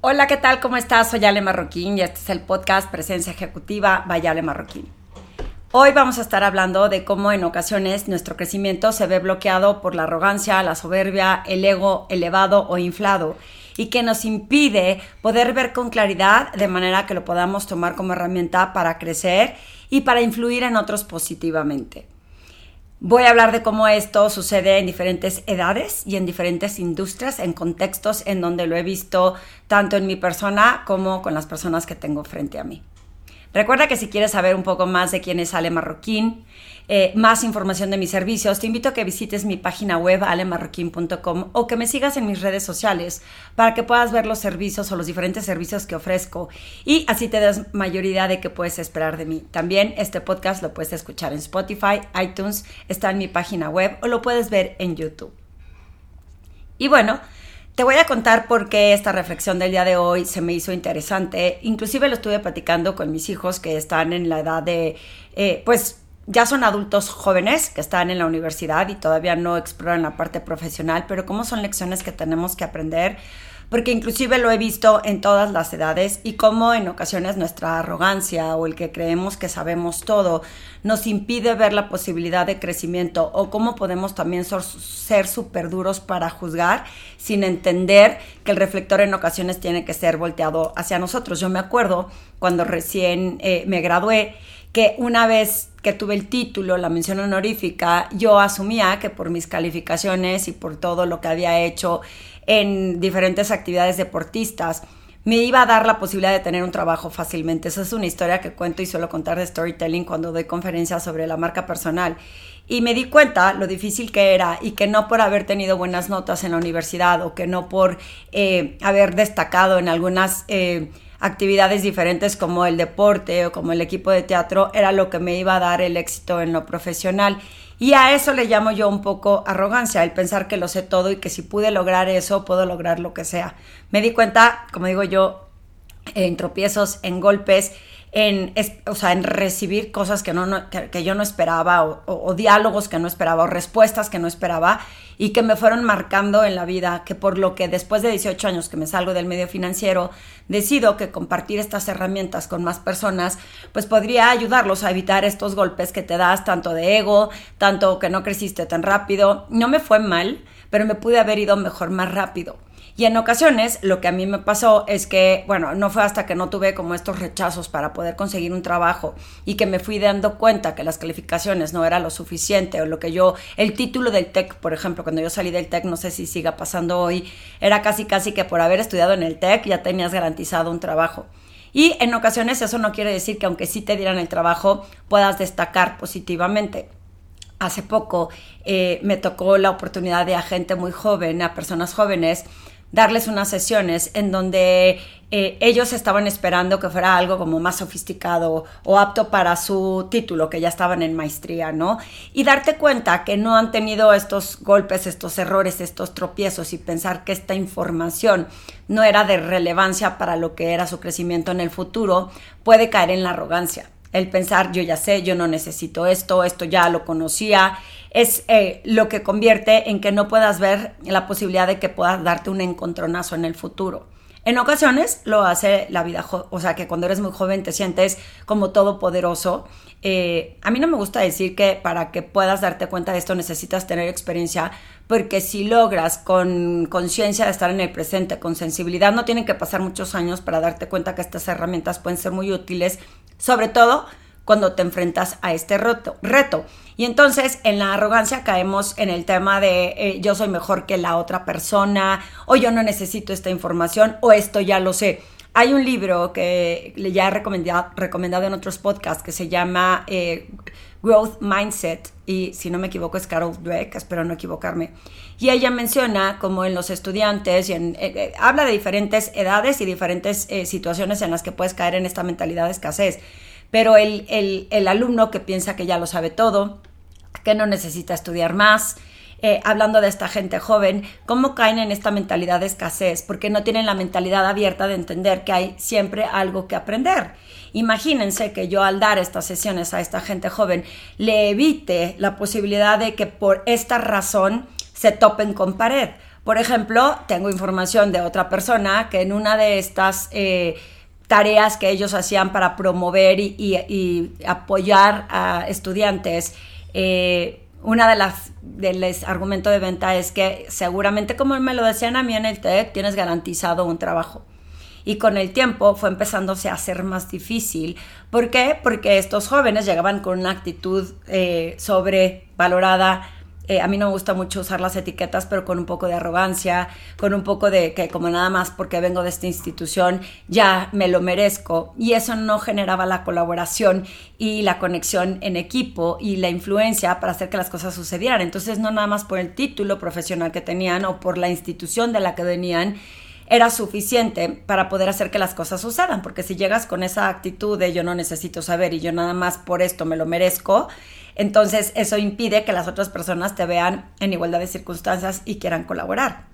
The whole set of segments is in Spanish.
Hola, ¿qué tal? ¿Cómo estás? Soy Ale Marroquín y este es el podcast Presencia Ejecutiva by Ale Marroquín. Hoy vamos a estar hablando de cómo en ocasiones nuestro crecimiento se ve bloqueado por la arrogancia, la soberbia, el ego elevado o inflado y que nos impide poder ver con claridad de manera que lo podamos tomar como herramienta para crecer y para influir en otros positivamente. Voy a hablar de cómo esto sucede en diferentes edades y en diferentes industrias, en contextos en donde lo he visto tanto en mi persona como con las personas que tengo frente a mí. Recuerda que si quieres saber un poco más de quién es Ale Marroquín, eh, más información de mis servicios, te invito a que visites mi página web alemarroquín.com o que me sigas en mis redes sociales para que puedas ver los servicios o los diferentes servicios que ofrezco y así te das mayoría de qué puedes esperar de mí. También este podcast lo puedes escuchar en Spotify, iTunes, está en mi página web o lo puedes ver en YouTube. Y bueno, te voy a contar por qué esta reflexión del día de hoy se me hizo interesante. Inclusive lo estuve platicando con mis hijos que están en la edad de, eh, pues ya son adultos jóvenes que están en la universidad y todavía no exploran la parte profesional, pero cómo son lecciones que tenemos que aprender porque inclusive lo he visto en todas las edades y cómo en ocasiones nuestra arrogancia o el que creemos que sabemos todo nos impide ver la posibilidad de crecimiento o cómo podemos también ser súper duros para juzgar sin entender que el reflector en ocasiones tiene que ser volteado hacia nosotros. Yo me acuerdo cuando recién eh, me gradué que una vez que tuve el título, la mención honorífica, yo asumía que por mis calificaciones y por todo lo que había hecho en diferentes actividades deportistas, me iba a dar la posibilidad de tener un trabajo fácilmente. Esa es una historia que cuento y suelo contar de storytelling cuando doy conferencias sobre la marca personal. Y me di cuenta lo difícil que era y que no por haber tenido buenas notas en la universidad o que no por eh, haber destacado en algunas... Eh, actividades diferentes como el deporte o como el equipo de teatro era lo que me iba a dar el éxito en lo profesional. Y a eso le llamo yo un poco arrogancia, el pensar que lo sé todo y que si pude lograr eso, puedo lograr lo que sea. Me di cuenta, como digo yo, en tropiezos, en golpes, en, o sea, en recibir cosas que, no, que, yo no esperaba o, diálogos que no esperaba o respuestas que no esperaba y que me fueron marcando en la vida, que por lo que después de 18 años que me salgo del medio financiero, decido que compartir estas herramientas con más personas, pues podría ayudarlos a evitar estos golpes que te das tanto de ego, tanto que no creciste tan rápido. No me fue mal, pero me pude haber ido mejor más rápido. Y en ocasiones lo que a mí me pasó es que, bueno, no fue hasta que no tuve como estos rechazos para poder conseguir un trabajo y que me fui dando cuenta que las calificaciones no era lo suficiente o lo que yo, el título del TEC, por ejemplo, cuando yo salí del TEC, no sé si siga pasando hoy, era casi casi que por haber estudiado en el TEC ya tenías garantizado un trabajo. Y en ocasiones eso no quiere decir que aunque sí te dieran el trabajo, puedas destacar positivamente hace poco eh, me tocó la oportunidad de a gente muy joven, a personas jóvenes, darles unas sesiones en donde eh, ellos estaban esperando que fuera algo como más sofisticado o apto para su título, que ya estaban en maestría, ¿no? Y darte cuenta que no han tenido estos golpes, estos errores, estos tropiezos y pensar que esta información no era de relevancia para lo que era su crecimiento en el futuro, puede caer en la arrogancia el pensar yo ya sé, yo no necesito esto, esto ya lo conocía, es eh, lo que convierte en que no puedas ver la posibilidad de que puedas darte un encontronazo en el futuro. En ocasiones lo hace la vida, o sea, que cuando eres muy joven te sientes como todopoderoso. Eh, a mí no me gusta decir que para que puedas darte cuenta de esto necesitas tener experiencia, porque si logras con conciencia de estar en el presente, con sensibilidad, no tienen que pasar muchos años para darte cuenta que estas herramientas pueden ser muy útiles sobre todo cuando te enfrentas a este reto. reto. Y entonces en la arrogancia caemos en el tema de eh, yo soy mejor que la otra persona, o yo no necesito esta información, o esto ya lo sé. Hay un libro que ya he recomendado, recomendado en otros podcasts que se llama eh, Growth Mindset, y si no me equivoco es Carol Dweck, espero no equivocarme. Y ella menciona como en los estudiantes, y en, eh, habla de diferentes edades y diferentes situaciones en las que puedes caer en esta mentalidad de escasez pero el, el, alumno que piensa que ya lo sabe todo, que no necesita estudiar más, eh, hablando de esta gente joven, cómo caen en esta mentalidad de escasez, porque no tienen la mentalidad abierta de entender que hay siempre algo que aprender. Imagínense que yo al dar estas sesiones a esta gente joven le evite la posibilidad de que por esta razón se topen con pared Por ejemplo, tengo información de otra persona que en una de estas eh, tareas que ellos hacían para promover y, apoyar a estudiantes, eh, una de las del argumento de venta es que seguramente como me lo decían a mí en el TEC, tienes garantizado un trabajo. Y con el tiempo fue empezándose a hacer más difícil. ¿Por qué? Porque estos jóvenes llegaban con una actitud eh, sobrevalorada, eh, a mí no me gusta mucho usar las etiquetas, pero con un poco de arrogancia, con un poco de que como nada más porque vengo de esta institución ya me lo merezco. Y eso no generaba la colaboración y la conexión en equipo y la influencia para hacer que las cosas sucedieran. Entonces no nada más por el título profesional que tenían o por la institución de la que venían, era suficiente para poder hacer que las cosas sucedan, porque si llegas con esa actitud de yo no necesito saber y yo nada más por esto me lo merezco, entonces eso impide que las otras personas te vean en igualdad de circunstancias y quieran colaborar.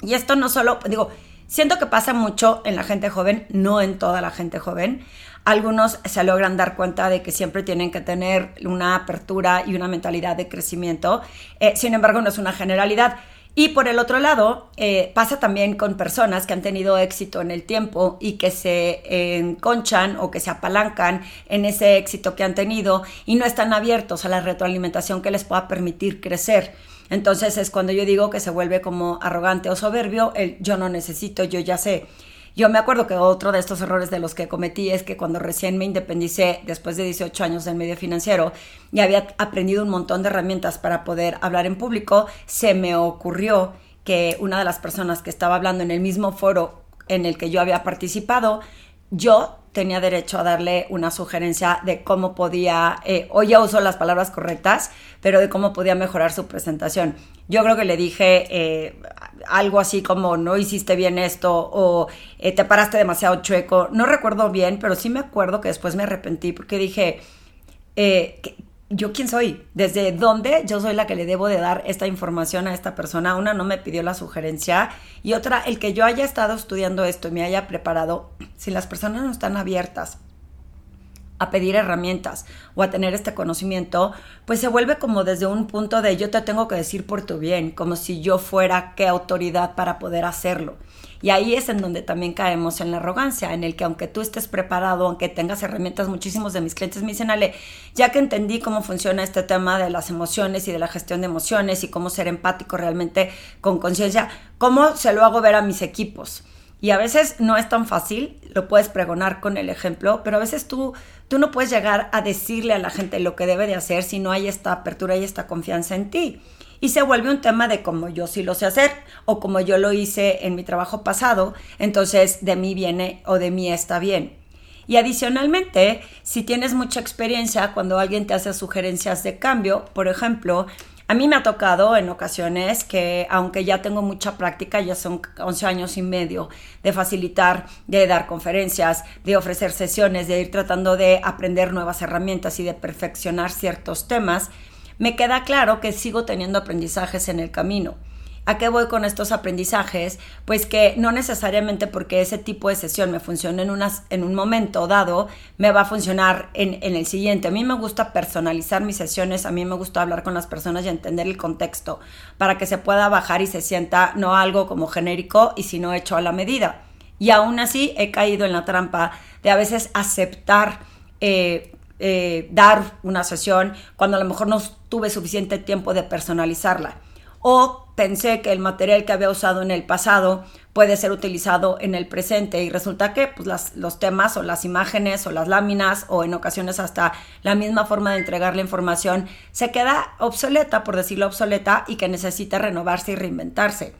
Y esto no solo, digo, siento que pasa mucho en la gente joven, no en toda la gente joven. Algunos se logran dar cuenta de que siempre tienen que tener una apertura y una mentalidad de crecimiento. Eh, sin embargo, no es una generalidad. Y por el otro lado, eh, pasa también con personas que han tenido éxito en el tiempo y que se enconchan o que se apalancan en ese éxito que han tenido y no están abiertos a la retroalimentación que les pueda permitir crecer. Entonces es cuando yo digo que se vuelve como arrogante o soberbio el yo no necesito, yo ya sé. Yo me acuerdo que otro de estos errores de los que cometí es que cuando recién me independicé, después de 18 años en medio financiero, y había aprendido un montón de herramientas para poder hablar en público, se me ocurrió que una de las personas que estaba hablando en el mismo foro en el que yo había participado, yo tenía derecho a darle una sugerencia de cómo podía, eh, hoy ya uso las palabras correctas, pero de cómo podía mejorar su presentación. Yo creo que le dije eh, algo así como no hiciste bien esto o eh, te paraste demasiado chueco. No recuerdo bien, pero sí me acuerdo que después me arrepentí porque dije, ¿yo quién soy? ¿Desde dónde yo soy la que le debo de dar esta información a esta persona? Una no me pidió la sugerencia y otra, el que yo haya estado estudiando esto y me haya preparado, si las personas no están abiertas a pedir herramientas o a tener este conocimiento, pues se vuelve como desde un punto de yo te tengo que decir por tu bien, como si yo fuera qué autoridad para poder hacerlo. Y ahí es en donde también caemos en la arrogancia, en el que aunque tú estés preparado, aunque tengas herramientas, muchísimos de mis clientes me dicen, Ale, ya que entendí cómo funciona este tema de las emociones y de la gestión de emociones y cómo ser empático realmente con conciencia, ¿cómo se lo hago ver a mis equipos? Y a veces no es tan fácil, lo puedes pregonar con el ejemplo, pero a veces tú, tú no puedes llegar a decirle a la gente lo que debe de hacer si no hay esta apertura y esta confianza en ti. Y se vuelve un tema de cómo yo sí lo sé hacer o como yo lo hice en mi trabajo pasado, entonces de mí viene o de mí está bien. Y adicionalmente, si tienes mucha experiencia cuando alguien te hace sugerencias de cambio, por ejemplo, a mí me ha tocado en ocasiones que, aunque ya tengo mucha práctica, ya son 11 años y medio de facilitar, de dar conferencias, de ofrecer sesiones, de ir tratando de aprender nuevas herramientas y de perfeccionar ciertos temas, me queda claro que sigo teniendo aprendizajes en el camino. ¿A qué voy con estos aprendizajes? Pues que no necesariamente porque ese tipo de sesión me funcione en, en un momento dado, me va a funcionar en, en, el siguiente. A mí me gusta personalizar mis sesiones, a mí me gusta hablar con las personas y entender el contexto para que se pueda bajar y se sienta no algo como genérico y sino hecho a la medida. Y aún así he caído en la trampa de a veces aceptar eh, eh, dar una sesión cuando a lo mejor no tuve suficiente tiempo de personalizarla o pensé que el material que había usado en el pasado puede ser utilizado en el presente y resulta que pues, los temas o las imágenes o las láminas o en ocasiones hasta la misma forma de entregar la información se queda obsoleta, por decirlo obsoleta, y que necesita renovarse y reinventarse.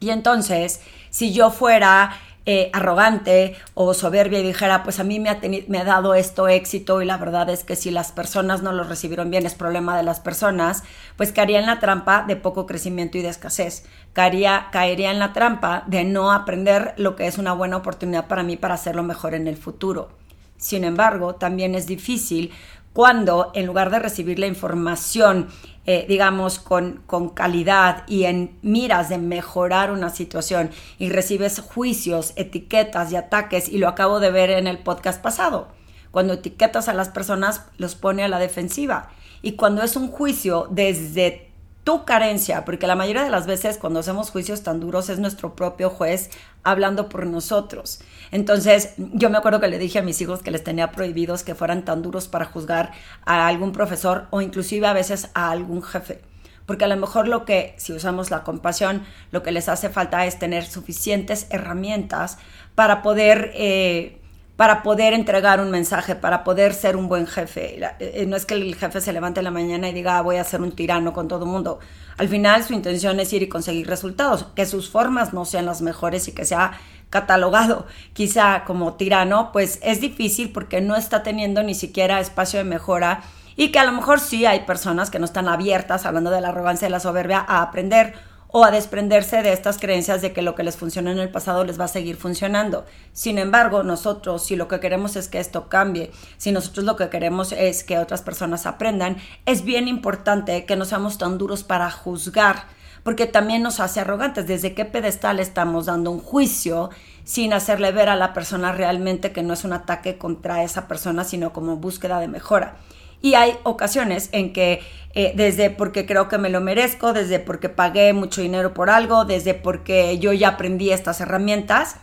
Y entonces, si yo fuera eh, arrogante o soberbia y dijera, pues a mí me ha, me ha dado esto éxito y la verdad es que si las personas no lo recibieron bien es problema de las personas, pues caería en la trampa de poco crecimiento y de escasez. Caería, caería en la trampa de no aprender lo que es una buena oportunidad para mí para hacerlo mejor en el futuro. Sin embargo, también es difícil cuando en lugar de recibir la información, eh, digamos, con, con calidad y en miras de mejorar una situación y recibes juicios, etiquetas y ataques, y lo acabo de ver en el podcast pasado, cuando etiquetas a las personas los pone a la defensiva. Y cuando es un juicio desde tu carencia, porque la mayoría de las veces cuando hacemos juicios tan duros es nuestro propio juez hablando por nosotros. Entonces, yo me acuerdo que le dije a mis hijos que les tenía prohibidos que fueran tan duros para juzgar a algún profesor o inclusive a veces a algún jefe. Porque a lo mejor lo que, si usamos la compasión, lo que les hace falta es tener suficientes herramientas para poder... Eh, para poder entregar un mensaje, para poder ser un buen jefe. Eh, no es que el jefe se levante en la mañana y diga, ah, voy a ser un tirano con todo el mundo. Al final su intención es ir y conseguir resultados, que sus formas no sean las mejores y que sea catalogado quizá como tirano, pues es difícil porque no está teniendo ni siquiera espacio de mejora y que a lo mejor sí hay personas que no están abiertas, hablando de la arrogancia y la soberbia, a aprender o a desprenderse de estas creencias de que lo que les funcionó en el pasado les va a seguir funcionando. Sin embargo, nosotros, si lo que queremos es que esto cambie, si nosotros lo que queremos es que otras personas aprendan, es bien importante que no seamos tan duros para juzgar, porque también nos hace arrogantes. ¿Desde qué pedestal estamos dando un juicio sin hacerle ver a la persona realmente que no es un ataque contra esa persona, sino como búsqueda de mejora? Y hay ocasiones en que eh, desde porque creo que me lo merezco, desde porque pagué mucho dinero por algo, desde porque yo ya aprendí estas herramientas,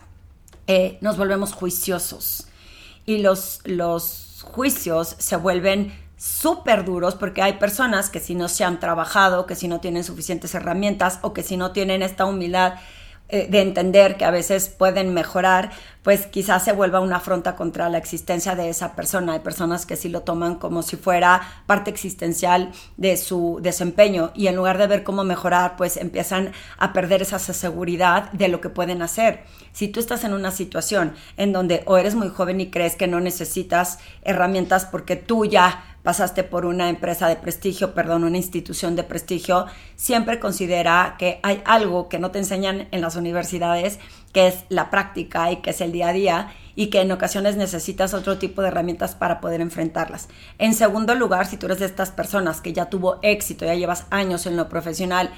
eh, nos volvemos juiciosos. Y los, los juicios se vuelven súper duros porque hay personas que si no se han trabajado, que si no tienen suficientes herramientas o que si no tienen esta humildad eh, de entender que a veces pueden mejorar, pues quizás se vuelva una afronta contra la existencia de esa persona. Hay personas que sí lo toman como si fuera parte existencial de su desempeño y en lugar de ver cómo mejorar, pues empiezan a perder esa seguridad de lo que pueden hacer. Si tú estás en una situación en donde o eres muy joven y crees que no necesitas herramientas porque tú ya pasaste por una empresa de prestigio, perdón, una institución de prestigio, siempre considera que hay algo que no te enseñan en las universidades, que es la práctica y que es el día a día y que en ocasiones necesitas otro tipo de herramientas para poder enfrentarlas. En segundo lugar, si tú eres de estas personas que ya tuvo éxito, ya llevas años en lo profesional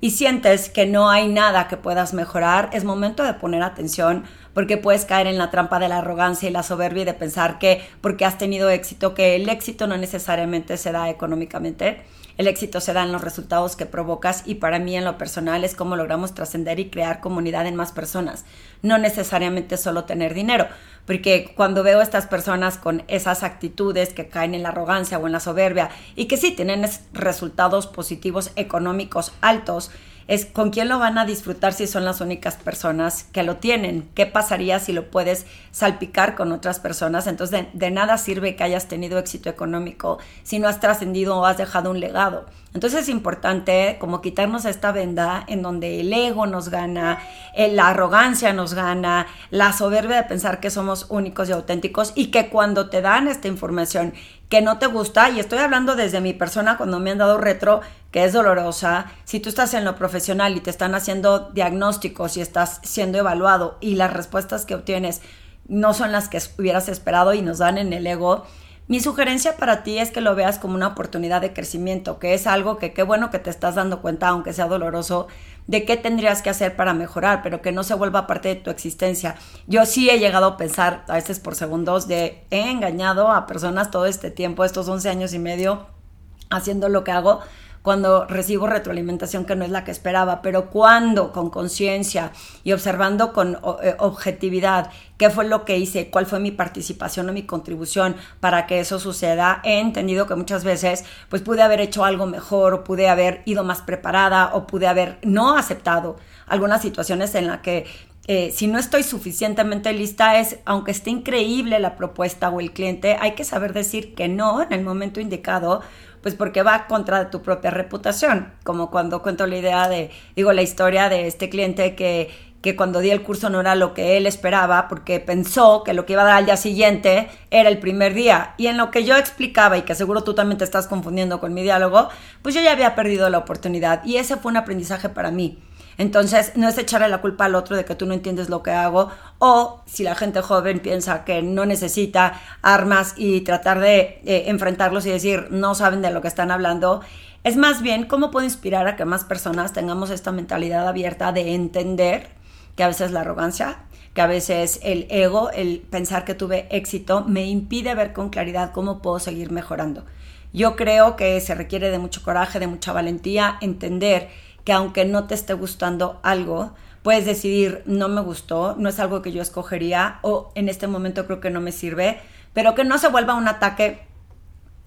y sientes que no hay nada que puedas mejorar, es momento de poner atención porque puedes caer en la trampa de la arrogancia y la soberbia y de pensar que porque has tenido éxito, que el éxito no necesariamente se da económicamente, el éxito se da en los resultados que provocas y para mí en lo personal es cómo logramos trascender y crear comunidad en más personas, no necesariamente solo tener dinero, porque cuando veo a estas personas con esas actitudes que caen en la arrogancia o en la soberbia y que sí tienen resultados positivos económicos altos, es con quién lo van a disfrutar si son las únicas personas que lo tienen. ¿Qué pasaría si lo puedes salpicar con otras personas? Entonces, de, nada sirve que hayas tenido éxito económico si no has trascendido o has dejado un legado. Entonces es importante como quitarnos esta venda en donde el ego nos gana, eh, la arrogancia nos gana, la soberbia de pensar que somos únicos y auténticos y que cuando te dan esta información que no te gusta, y estoy hablando desde mi persona cuando me han dado retro, que es dolorosa, si tú estás en lo profesional y te están haciendo diagnósticos y estás siendo evaluado y las respuestas que obtienes no son las que hubieras esperado y nos dan en el ego, mi sugerencia para ti es que lo veas como una oportunidad de crecimiento, que es algo que qué bueno que te estás dando cuenta, aunque sea doloroso, de qué tendrías que hacer para mejorar, pero que no se vuelva parte de tu existencia. Yo sí he llegado a pensar, a veces por segundos, de he engañado a personas todo este tiempo, estos 11 años y medio, haciendo lo que hago, cuando recibo retroalimentación que no es la que esperaba, pero cuando con conciencia y observando con eh, objetividad qué fue lo que hice, cuál fue mi participación o mi contribución para que eso suceda, he entendido que muchas veces pues pude haber hecho algo mejor pude haber ido más preparada o pude haber no aceptado algunas situaciones en las que eh, si no estoy suficientemente lista es, aunque esté increíble la propuesta o el cliente, hay que saber decir que no en el momento indicado pues porque va contra tu propia reputación, como cuando cuento la idea de, digo, la historia de este cliente que, que cuando di el curso no era lo que él esperaba, porque pensó que lo que iba a dar al día siguiente era el primer día. Y en lo que yo explicaba, y que seguro tú también te estás confundiendo con mi diálogo, pues yo ya había perdido la oportunidad. Y ese fue un aprendizaje para mí. Entonces, no es echarle la culpa al otro de que tú no entiendes lo que hago, o si la gente joven piensa que no necesita armas y tratar de eh, enfrentarlos y decir no saben de lo que están hablando, es más bien cómo puedo inspirar a que más personas tengamos esta mentalidad abierta de entender que a veces la arrogancia, que a veces el ego, el pensar que tuve éxito, me impide ver con claridad cómo puedo seguir mejorando Yo creo que se requiere de mucho coraje, de mucha valentía, entender que aunque no te esté gustando algo, puedes decidir no me gustó, no es algo que yo escogería o en este momento creo que no me sirve, pero que no se vuelva un ataque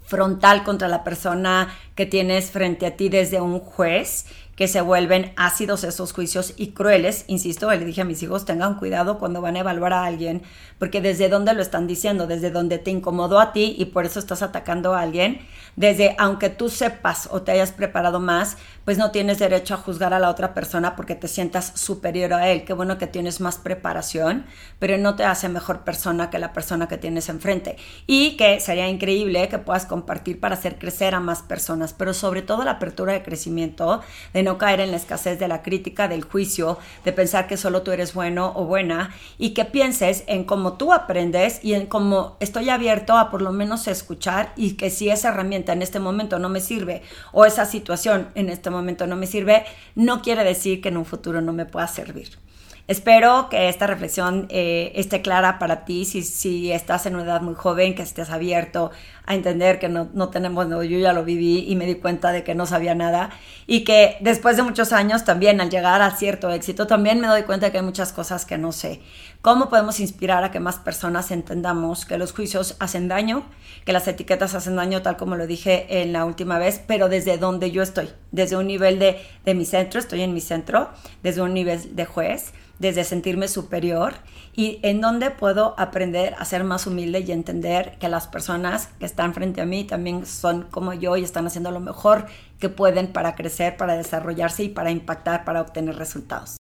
frontal contra la persona que tienes frente a ti desde un juez que se vuelven ácidos esos juicios y crueles. Insisto, le dije a mis hijos, tengan cuidado cuando van a evaluar a alguien, porque desde dónde lo están diciendo, desde donde te incomodó a ti y por eso estás atacando a alguien, desde aunque tú sepas o te hayas preparado más, pues no tienes derecho a juzgar a la otra persona porque te sientas superior a él. Qué bueno que tienes más preparación, pero no te hace mejor persona que la persona que tienes enfrente. Y que sería increíble que puedas compartir para hacer crecer a más personas, pero sobre todo la apertura de crecimiento, no caer en la escasez de la crítica, del juicio, de pensar que solo tú eres bueno o buena y que pienses en cómo tú aprendes y en cómo estoy abierto a por lo menos escuchar y que si esa herramienta en este momento no me sirve o esa situación en este momento no me sirve, no quiere decir que en un futuro no me pueda servir. Espero que esta reflexión eh, esté clara para ti, si, si estás en una edad muy joven, que estés abierto a entender que no, no tenemos, no, yo ya lo viví y me di cuenta de que no sabía nada y que después de muchos años también al llegar a cierto éxito también me doy cuenta de que hay muchas cosas que no sé. ¿Cómo podemos inspirar a que más personas entendamos que los juicios hacen daño, que las etiquetas hacen daño tal como lo dije en la última vez, pero desde donde yo estoy, desde un nivel de, de mi centro, estoy en mi centro, desde un nivel de juez desde sentirme superior y en donde puedo aprender a ser más humilde y entender que las personas que están frente a mí también son como yo y están haciendo lo mejor que pueden para crecer, para desarrollarse y para impactar, para obtener resultados.